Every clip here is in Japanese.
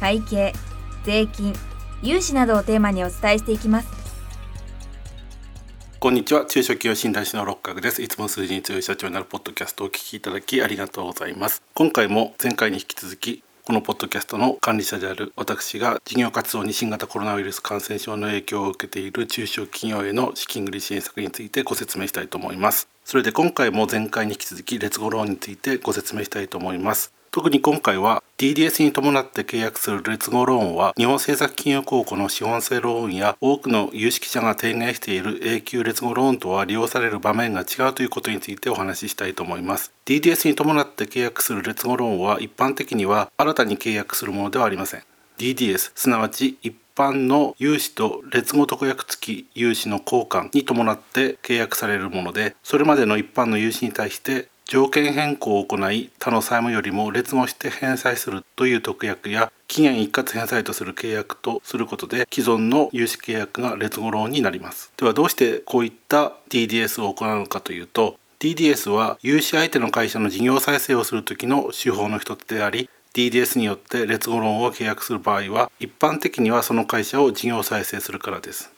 会計税金融資などをテーマにお伝えしていきます。こんにちは。中小企業診断士の六角です。いつも数字に強い社長になるポッドキャストをお聞きいただきありがとうございます。今回も前回に引き続きこのポッドキャストの管理者である私が事業活動に新型コロナウイルス感染症の影響を受けている中小企業への資金繰り支援策についてご説明したいと思います。それで今回も前回に引き続きレッツゴローンについてご説明したいと思います。特に今回は DDS に伴って契約する劣後ローンは日本政策金融公庫の資本性ローンや多くの有識者が提言している永久劣後ローンとは利用される場面が違うということについてお話ししたいと思います。DDS に伴って契約する劣後ローンは一般的には新たに契約するものではありません。DDS すなわち一般の融資と劣後特約付き融資の交換に伴って契約されるものでそれまでの一般の融資に対して条件変更を行い他の債務よりも劣後して返済するという特約や期限一括返済とする契約とすることで既存の融資契約が劣後ローンになります。ではどうしてこういった DDS を行うのかというと DDS は融資相手の会社の事業再生をする時の手法の一つであり DDS によって劣後ローンを契約する場合は一般的にはその会社を事業再生するからです。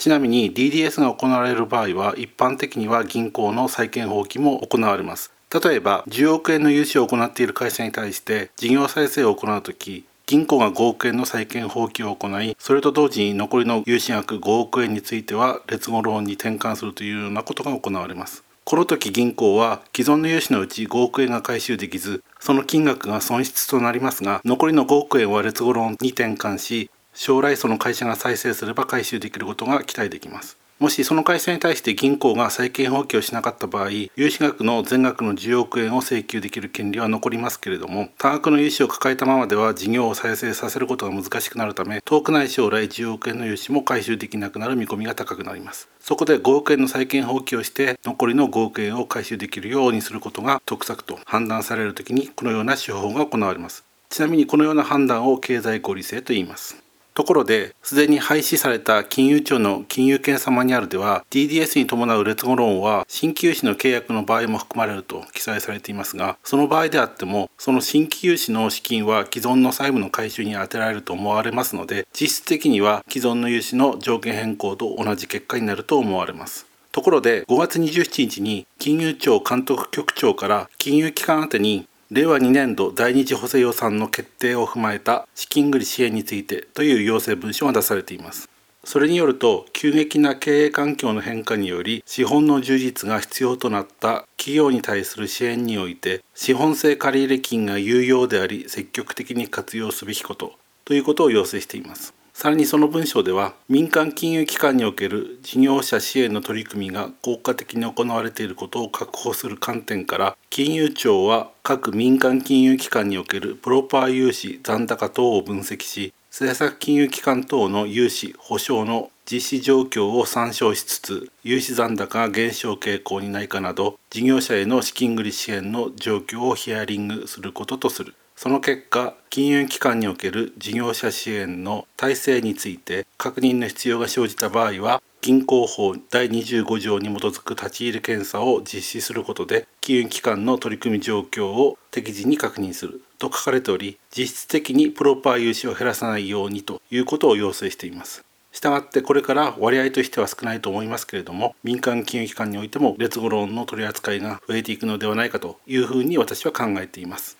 ちなみに DDS が行われる場合は一般的には銀行の債権放棄も行われます。例えば10億円の融資を行っている会社に対して事業再生を行うとき銀行が5億円の債権放棄を行いそれと同時に残りの融資額5億円については劣後ローンに転換するというようなことが行われますこの時銀行は既存の融資のうち5億円が回収できずその金額が損失となりますが残りの5億円は劣後ローンに転換し将来その会社が再生すれば回収できることが期待できます。もしその会社に対して銀行が債権放棄をしなかった場合、融資額の全額の10億円を請求できる権利は残りますけれども、多額の融資を抱えたままでは事業を再生させることが難しくなるため、遠くない将来10億円の融資も回収できなくなる見込みが高くなります。そこで5億円の債権放棄をして、残りの5億円を回収できるようにすることが得策と判断されるときに、このような手法が行われます。ちなみにこのような判断を経済合理性と言います。ところで、すでに廃止された金融庁の金融検査マニュアルでは、DDS に伴う劣後ローンは新規融資の契約の場合も含まれると記載されていますが、その場合であっても、その新規融資の資金は既存の債務の回収に充てられると思われますので、実質的には既存の融資の条件変更と同じ結果になると思われます。ところで5月27日に金融庁監督局長から金融機関宛てに令和2年度第二次補正予算の決定を踏まえた資金繰り支援についてという要請文書が出されています。それによると急激な経営環境の変化により資本の充実が必要となった企業に対する支援において資本性借入金が有用であり積極的に活用すべきことということを要請しています。さらにその文章では民間金融機関における事業者支援の取り組みが効果的に行われていることを確保する観点から金融庁は各民間金融機関におけるプロパー融資残高等を分析し政策金融機関等の融資保証の実施状況を参照しつつ融資残高が減少傾向にないかなど事業者への資金繰り支援の状況をヒアリングすることとする。その結果金融機関における事業者支援の体制について確認の必要が生じた場合は銀行法第25条に基づく立ち入り検査を実施することで金融機関の取り組み状況を適時に確認すると書かれており実質的にプロパー融資を減らさないようにということを要請しています。したがってこれから割合としては少ないと思いますけれども民間金融機関においても劣後ローンの取り扱いが増えていくのではないかというふうに私は考えています。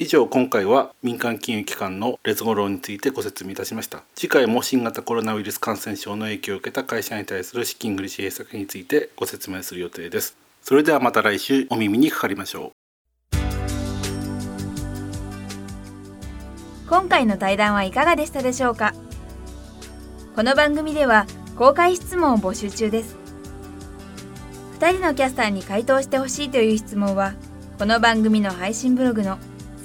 以上今回は民間金融機関の劣後ローについてご説明いたしました。次回も新型コロナウイルス感染症の影響を受けた会社に対する資金繰り支援策についてご説明する予定です。それではまた来週お耳にかかりましょう。今回の対談はいかがでしたでしょうか？この番組では公開質問を募集中です。2人のキャスターに回答してほしいという質問はこの番組の配信ブログの